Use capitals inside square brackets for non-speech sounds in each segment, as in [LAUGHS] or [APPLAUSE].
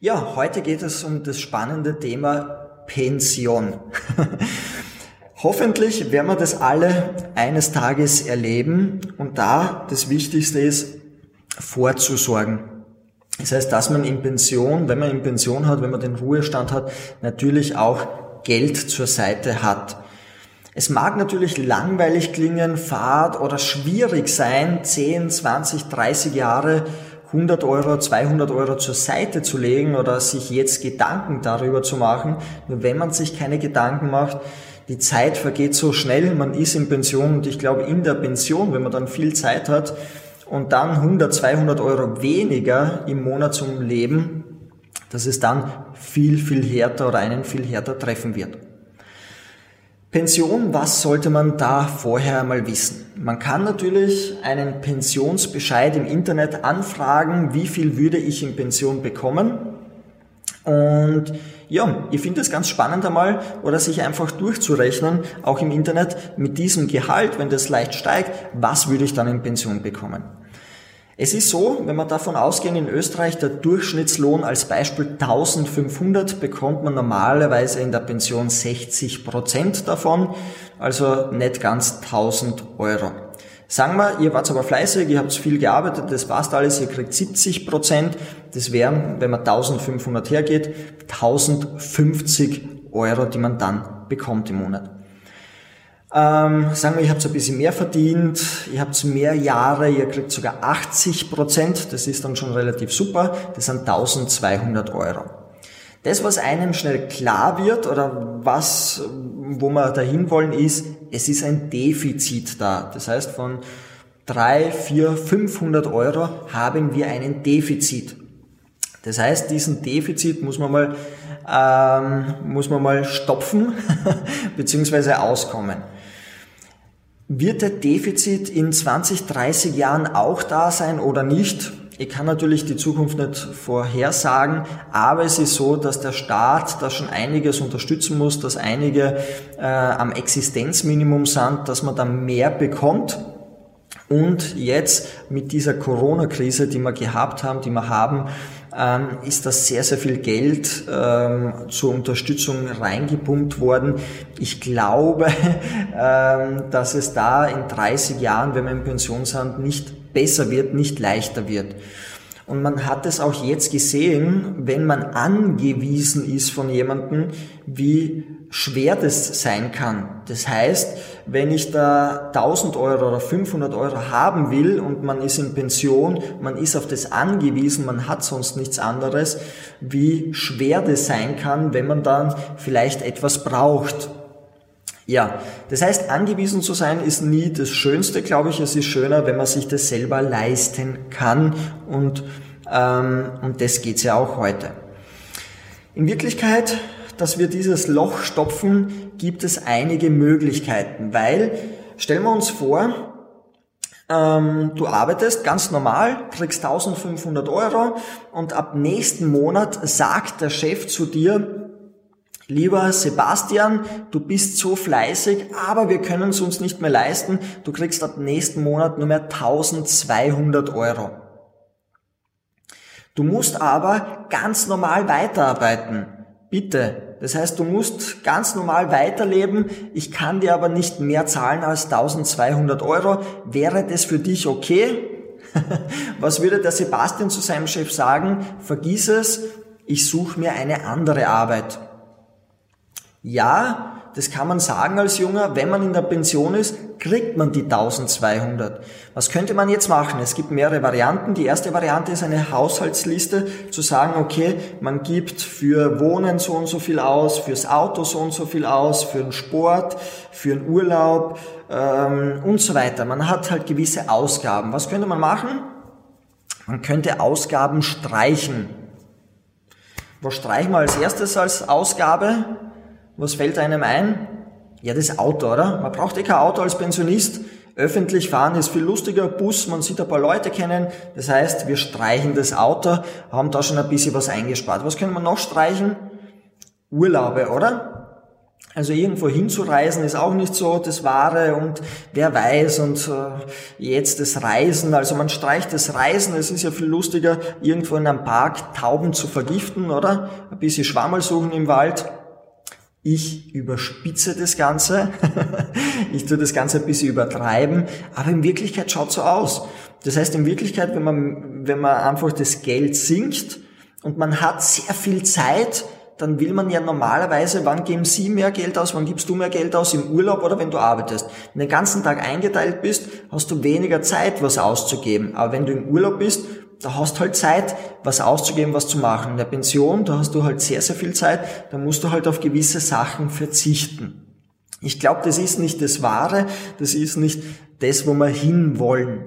Ja, heute geht es um das spannende Thema Pension. [LAUGHS] Hoffentlich werden wir das alle eines Tages erleben und da das Wichtigste ist, vorzusorgen. Das heißt, dass man in Pension, wenn man in Pension hat, wenn man den Ruhestand hat, natürlich auch Geld zur Seite hat. Es mag natürlich langweilig klingen, fad oder schwierig sein, 10, 20, 30 Jahre 100 Euro, 200 Euro zur Seite zu legen oder sich jetzt Gedanken darüber zu machen. Nur wenn man sich keine Gedanken macht, die Zeit vergeht so schnell, man ist in Pension und ich glaube in der Pension, wenn man dann viel Zeit hat und dann 100, 200 Euro weniger im Monat zum Leben, dass es dann viel, viel härter oder einen viel härter treffen wird. Pension, was sollte man da vorher mal wissen? Man kann natürlich einen Pensionsbescheid im Internet anfragen, wie viel würde ich in Pension bekommen. Und ja, ich finde es ganz spannend einmal oder sich einfach durchzurechnen, auch im Internet mit diesem Gehalt, wenn das leicht steigt, was würde ich dann in Pension bekommen? Es ist so, wenn wir davon ausgehen, in Österreich der Durchschnittslohn als Beispiel 1500 bekommt man normalerweise in der Pension 60 Prozent davon, also nicht ganz 1000 Euro. Sagen wir, ihr wart aber fleißig, ihr habt viel gearbeitet, das passt alles, ihr kriegt 70 Prozent. Das wären, wenn man 1500 hergeht, 1050 Euro, die man dann bekommt im Monat. Ähm, sagen wir, ihr habt ein bisschen mehr verdient, ihr habt mehr Jahre, ihr kriegt sogar 80 Prozent, das ist dann schon relativ super, das sind 1200 Euro. Das, was einem schnell klar wird oder was, wo wir dahin wollen, ist, es ist ein Defizit da. Das heißt, von 3, 4, 500 Euro haben wir einen Defizit. Das heißt, diesen Defizit muss man mal, ähm, muss man mal stopfen [LAUGHS] beziehungsweise auskommen. Wird der Defizit in 20, 30 Jahren auch da sein oder nicht? Ich kann natürlich die Zukunft nicht vorhersagen, aber es ist so, dass der Staat da schon einiges unterstützen muss, dass einige äh, am Existenzminimum sind, dass man da mehr bekommt. Und jetzt mit dieser Corona-Krise, die wir gehabt haben, die wir haben, ähm, ist da sehr, sehr viel Geld ähm, zur Unterstützung reingepumpt worden. Ich glaube, [LAUGHS] ähm, dass es da in 30 Jahren, wenn wir in Pension nicht besser wird, nicht leichter wird. Und man hat es auch jetzt gesehen, wenn man angewiesen ist von jemandem, wie schwer das sein kann. Das heißt, wenn ich da 1000 Euro oder 500 Euro haben will und man ist in Pension, man ist auf das angewiesen, man hat sonst nichts anderes, wie schwer das sein kann, wenn man dann vielleicht etwas braucht. Ja, das heißt, angewiesen zu sein ist nie das Schönste, glaube ich. Es ist schöner, wenn man sich das selber leisten kann und, ähm, und das geht's ja auch heute. In Wirklichkeit dass wir dieses Loch stopfen, gibt es einige Möglichkeiten, weil stellen wir uns vor, ähm, du arbeitest ganz normal, kriegst 1500 Euro und ab nächsten Monat sagt der Chef zu dir, Lieber Sebastian, du bist so fleißig, aber wir können es uns nicht mehr leisten. Du kriegst ab nächsten Monat nur mehr 1200 Euro. Du musst aber ganz normal weiterarbeiten. Bitte, das heißt, du musst ganz normal weiterleben. Ich kann dir aber nicht mehr zahlen als 1200 Euro. Wäre das für dich okay? [LAUGHS] Was würde der Sebastian zu seinem Chef sagen? Vergiss es, ich suche mir eine andere Arbeit. Ja, das kann man sagen als Junger, wenn man in der Pension ist, kriegt man die 1200. Was könnte man jetzt machen? Es gibt mehrere Varianten. Die erste Variante ist eine Haushaltsliste, zu sagen, okay, man gibt für Wohnen so und so viel aus, fürs Auto so und so viel aus, für den Sport, für den Urlaub ähm, und so weiter. Man hat halt gewisse Ausgaben. Was könnte man machen? Man könnte Ausgaben streichen. Was streichen wir als erstes als Ausgabe? Was fällt einem ein? Ja, das Auto, oder? Man braucht eh kein Auto als Pensionist. Öffentlich fahren ist viel lustiger, Bus, man sieht ein paar Leute kennen. Das heißt, wir streichen das Auto, haben da schon ein bisschen was eingespart. Was können wir noch streichen? Urlaube, oder? Also irgendwo hinzureisen ist auch nicht so das Wahre und wer weiß und äh, jetzt das Reisen, also man streicht das Reisen, es ist ja viel lustiger, irgendwo in einem Park Tauben zu vergiften, oder? Ein bisschen Schwammerl suchen im Wald. Ich überspitze das Ganze, [LAUGHS] ich tue das Ganze ein bisschen übertreiben, aber in Wirklichkeit schaut so aus. Das heißt, in Wirklichkeit, wenn man, wenn man einfach das Geld sinkt und man hat sehr viel Zeit, dann will man ja normalerweise, wann geben Sie mehr Geld aus, wann gibst du mehr Geld aus, im Urlaub oder wenn du arbeitest. Wenn du den ganzen Tag eingeteilt bist, hast du weniger Zeit, was auszugeben. Aber wenn du im Urlaub bist, da hast halt Zeit, was auszugeben, was zu machen. In der Pension, da hast du halt sehr, sehr viel Zeit, da musst du halt auf gewisse Sachen verzichten. Ich glaube, das ist nicht das Wahre, das ist nicht das, wo wir hinwollen.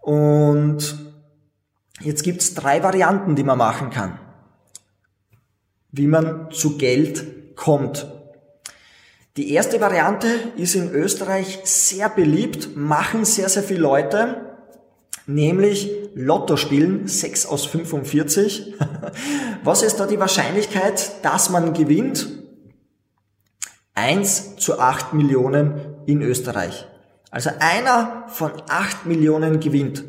Und jetzt gibt's drei Varianten, die man machen kann wie man zu Geld kommt. Die erste Variante ist in Österreich sehr beliebt, machen sehr, sehr viele Leute, nämlich Lotto spielen, 6 aus 45. [LAUGHS] Was ist da die Wahrscheinlichkeit, dass man gewinnt? 1 zu 8 Millionen in Österreich. Also einer von 8 Millionen gewinnt.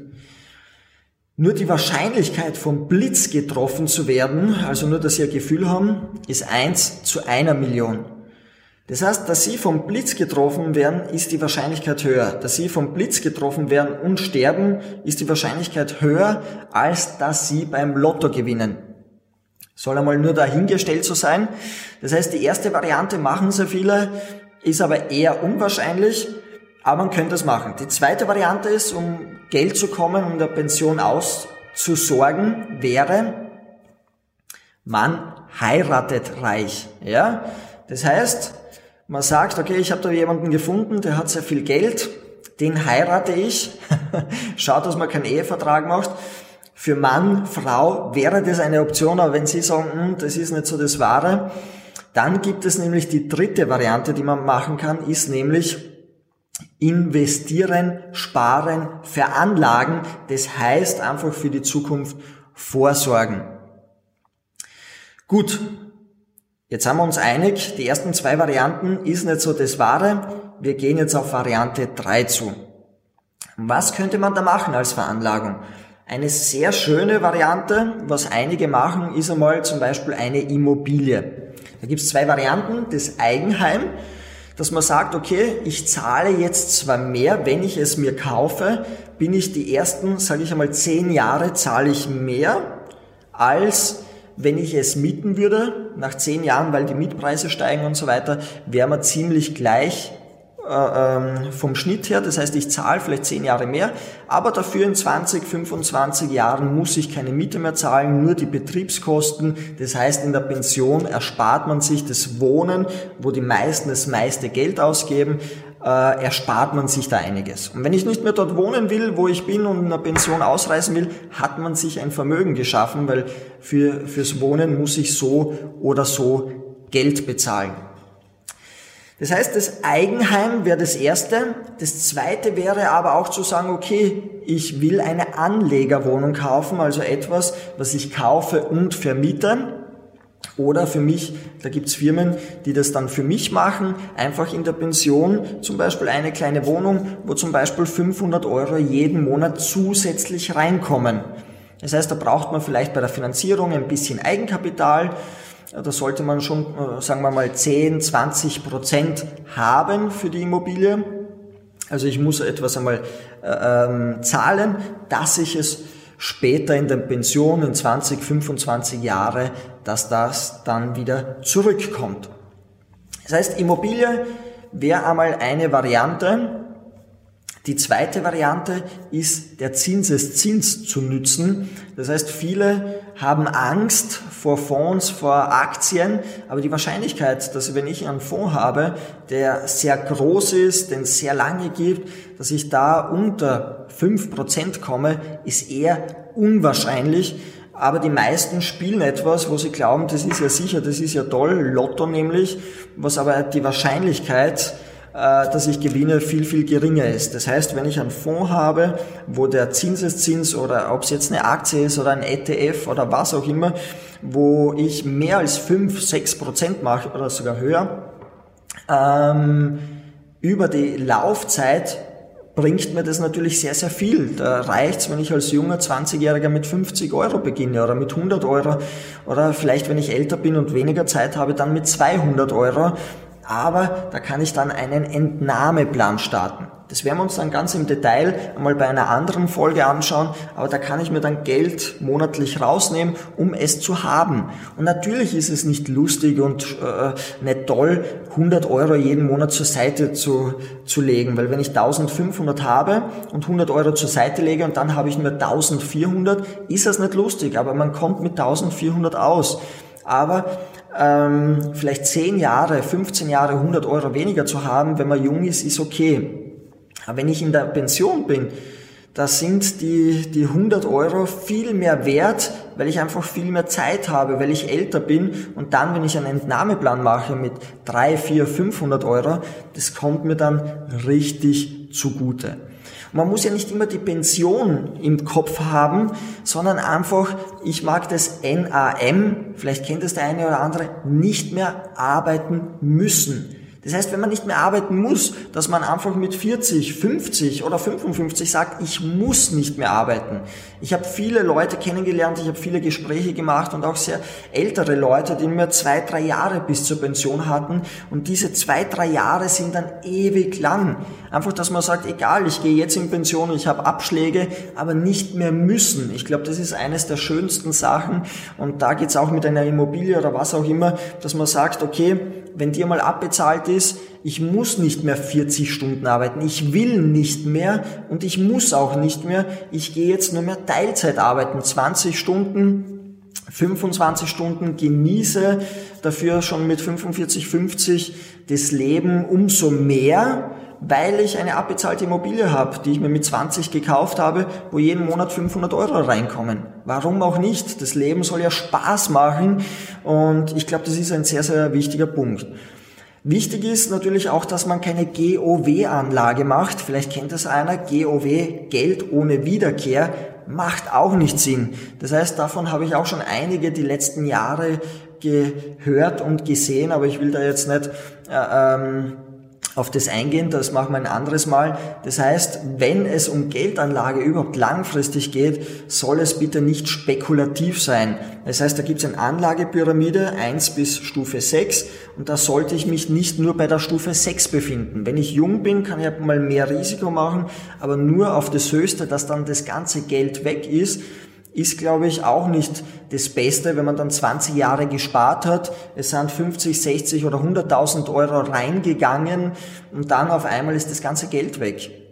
Nur die Wahrscheinlichkeit vom Blitz getroffen zu werden, also nur, dass Sie ein Gefühl haben, ist eins zu einer Million. Das heißt, dass Sie vom Blitz getroffen werden, ist die Wahrscheinlichkeit höher. Dass Sie vom Blitz getroffen werden und sterben, ist die Wahrscheinlichkeit höher, als dass Sie beim Lotto gewinnen. Soll einmal nur dahingestellt so sein. Das heißt, die erste Variante machen sehr viele, ist aber eher unwahrscheinlich. Aber man könnte es machen. Die zweite Variante ist, um Geld zu kommen, um der Pension auszusorgen, wäre, man heiratet reich. Ja? Das heißt, man sagt, okay, ich habe da jemanden gefunden, der hat sehr viel Geld, den heirate ich. [LAUGHS] Schaut, dass man keinen Ehevertrag macht. Für Mann, Frau wäre das eine Option, aber wenn Sie sagen, hm, das ist nicht so das Wahre, dann gibt es nämlich die dritte Variante, die man machen kann, ist nämlich investieren, sparen, veranlagen. Das heißt einfach für die Zukunft vorsorgen. Gut, jetzt haben wir uns einig, die ersten zwei Varianten ist nicht so das Wahre. Wir gehen jetzt auf Variante 3 zu. Was könnte man da machen als Veranlagung? Eine sehr schöne Variante, was einige machen, ist einmal zum Beispiel eine Immobilie. Da gibt es zwei Varianten, das Eigenheim dass man sagt, okay, ich zahle jetzt zwar mehr, wenn ich es mir kaufe, bin ich die ersten, sage ich einmal, zehn Jahre zahle ich mehr, als wenn ich es mieten würde. Nach zehn Jahren, weil die Mietpreise steigen und so weiter, wäre man ziemlich gleich äh, ähm, vom Schnitt her. Das heißt, ich zahle vielleicht zehn Jahre mehr, aber dafür in 20, 25 Jahren muss ich keine Miete mehr zahlen, nur die Betriebskosten. Das heißt, in der Pension erspart man sich das Wohnen, wo die meisten das meiste Geld ausgeben, äh, erspart man sich da einiges. Und wenn ich nicht mehr dort wohnen will, wo ich bin und in der Pension ausreisen will, hat man sich ein Vermögen geschaffen, weil für, fürs Wohnen muss ich so oder so Geld bezahlen. Das heißt, das Eigenheim wäre das erste. Das zweite wäre aber auch zu sagen, okay, ich will eine Anlegerwohnung kaufen, also etwas, was ich kaufe und vermiete. Oder für mich, da gibt's Firmen, die das dann für mich machen, einfach in der Pension zum Beispiel eine kleine Wohnung, wo zum Beispiel 500 Euro jeden Monat zusätzlich reinkommen. Das heißt, da braucht man vielleicht bei der Finanzierung ein bisschen Eigenkapital da sollte man schon, äh, sagen wir mal, 10, 20 Prozent haben für die Immobilie. Also ich muss etwas einmal äh, ähm, zahlen, dass ich es später in der Pension in 20, 25 Jahre, dass das dann wieder zurückkommt. Das heißt, Immobilie wäre einmal eine Variante, die zweite Variante ist, der Zinseszins zu nützen. Das heißt, viele haben Angst vor Fonds, vor Aktien, aber die Wahrscheinlichkeit, dass wenn ich einen Fonds habe, der sehr groß ist, den sehr lange gibt, dass ich da unter fünf Prozent komme, ist eher unwahrscheinlich. Aber die meisten spielen etwas, wo sie glauben, das ist ja sicher, das ist ja toll, Lotto nämlich, was aber die Wahrscheinlichkeit äh, dass ich gewinne, viel, viel geringer ist. Das heißt, wenn ich einen Fonds habe, wo der Zinseszins oder ob es jetzt eine Aktie ist oder ein ETF oder was auch immer, wo ich mehr als 5, 6 Prozent mache oder sogar höher, ähm, über die Laufzeit bringt mir das natürlich sehr, sehr viel. Da reicht's, wenn ich als junger 20-Jähriger mit 50 Euro beginne oder mit 100 Euro oder vielleicht, wenn ich älter bin und weniger Zeit habe, dann mit 200 Euro. Aber da kann ich dann einen Entnahmeplan starten. Das werden wir uns dann ganz im Detail einmal bei einer anderen Folge anschauen, aber da kann ich mir dann Geld monatlich rausnehmen, um es zu haben. Und natürlich ist es nicht lustig und äh, nicht toll, 100 Euro jeden Monat zur Seite zu, zu legen, weil wenn ich 1500 habe und 100 Euro zur Seite lege und dann habe ich nur 1400, ist das nicht lustig, aber man kommt mit 1400 aus. Aber ähm, vielleicht 10 Jahre, 15 Jahre, 100 Euro weniger zu haben, wenn man jung ist, ist okay. Aber wenn ich in der Pension bin, da sind die, die 100 Euro viel mehr wert, weil ich einfach viel mehr Zeit habe, weil ich älter bin und dann, wenn ich einen Entnahmeplan mache mit 3, 4, 500 Euro, das kommt mir dann richtig zugute. Man muss ja nicht immer die Pension im Kopf haben, sondern einfach, ich mag das NAM, vielleicht kennt es der eine oder andere, nicht mehr arbeiten müssen. Das heißt, wenn man nicht mehr arbeiten muss, dass man einfach mit 40, 50 oder 55 sagt, ich muss nicht mehr arbeiten. Ich habe viele Leute kennengelernt, ich habe viele Gespräche gemacht und auch sehr ältere Leute, die nur zwei, drei Jahre bis zur Pension hatten. Und diese zwei, drei Jahre sind dann ewig lang. Einfach, dass man sagt, egal, ich gehe jetzt in Pension, ich habe Abschläge, aber nicht mehr müssen. Ich glaube, das ist eines der schönsten Sachen. Und da geht's auch mit einer Immobilie oder was auch immer, dass man sagt, okay, wenn dir mal abbezahlt ist, ich muss nicht mehr 40 Stunden arbeiten, ich will nicht mehr und ich muss auch nicht mehr, ich gehe jetzt nur mehr Teilzeit arbeiten, 20 Stunden, 25 Stunden, genieße dafür schon mit 45, 50 das Leben umso mehr, weil ich eine abbezahlte Immobilie habe, die ich mir mit 20 gekauft habe, wo jeden Monat 500 Euro reinkommen. Warum auch nicht? Das Leben soll ja Spaß machen und ich glaube, das ist ein sehr, sehr wichtiger Punkt. Wichtig ist natürlich auch, dass man keine GOW-Anlage macht. Vielleicht kennt das einer. GOW, Geld ohne Wiederkehr, macht auch nicht Sinn. Das heißt, davon habe ich auch schon einige die letzten Jahre gehört und gesehen, aber ich will da jetzt nicht äh, ähm, auf das eingehen, das machen wir ein anderes Mal. Das heißt, wenn es um Geldanlage überhaupt langfristig geht, soll es bitte nicht spekulativ sein. Das heißt, da gibt es eine Anlagepyramide 1 bis Stufe 6 und da sollte ich mich nicht nur bei der Stufe 6 befinden. Wenn ich jung bin, kann ich mal mehr Risiko machen, aber nur auf das Höchste, dass dann das ganze Geld weg ist ist, glaube ich, auch nicht das Beste, wenn man dann 20 Jahre gespart hat. Es sind 50, 60 oder 100.000 Euro reingegangen und dann auf einmal ist das ganze Geld weg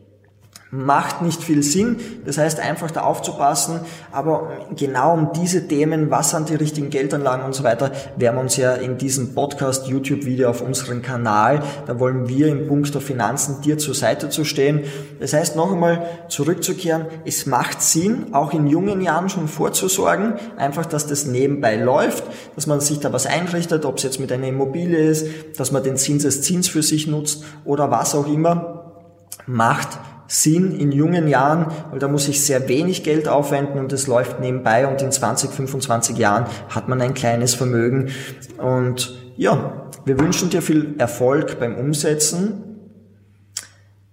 macht nicht viel Sinn. Das heißt einfach da aufzupassen. Aber genau um diese Themen, was sind die richtigen Geldanlagen und so weiter, werden wir uns ja in diesem Podcast, YouTube-Video auf unserem Kanal, da wollen wir im Punkt der Finanzen dir zur Seite zu stehen. Das heißt noch einmal zurückzukehren, es macht Sinn, auch in jungen Jahren schon vorzusorgen, einfach, dass das nebenbei läuft, dass man sich da was einrichtet, ob es jetzt mit einer Immobilie ist, dass man den Zinseszins für sich nutzt oder was auch immer, macht Sinn in jungen Jahren, weil da muss ich sehr wenig Geld aufwenden und es läuft nebenbei und in 20, 25 Jahren hat man ein kleines Vermögen. Und ja, wir wünschen dir viel Erfolg beim Umsetzen,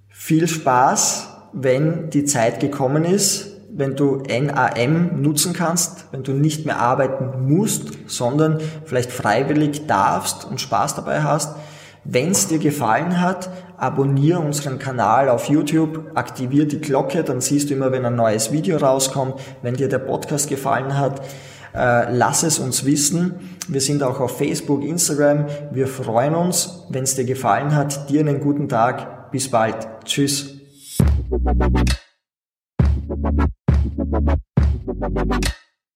viel Spaß, wenn die Zeit gekommen ist, wenn du NAM nutzen kannst, wenn du nicht mehr arbeiten musst, sondern vielleicht freiwillig darfst und Spaß dabei hast. Wenn es dir gefallen hat, abonniere unseren Kanal auf YouTube, aktiviere die Glocke, dann siehst du immer, wenn ein neues Video rauskommt. Wenn dir der Podcast gefallen hat, äh, lass es uns wissen. Wir sind auch auf Facebook, Instagram. Wir freuen uns, wenn es dir gefallen hat. Dir einen guten Tag. Bis bald. Tschüss.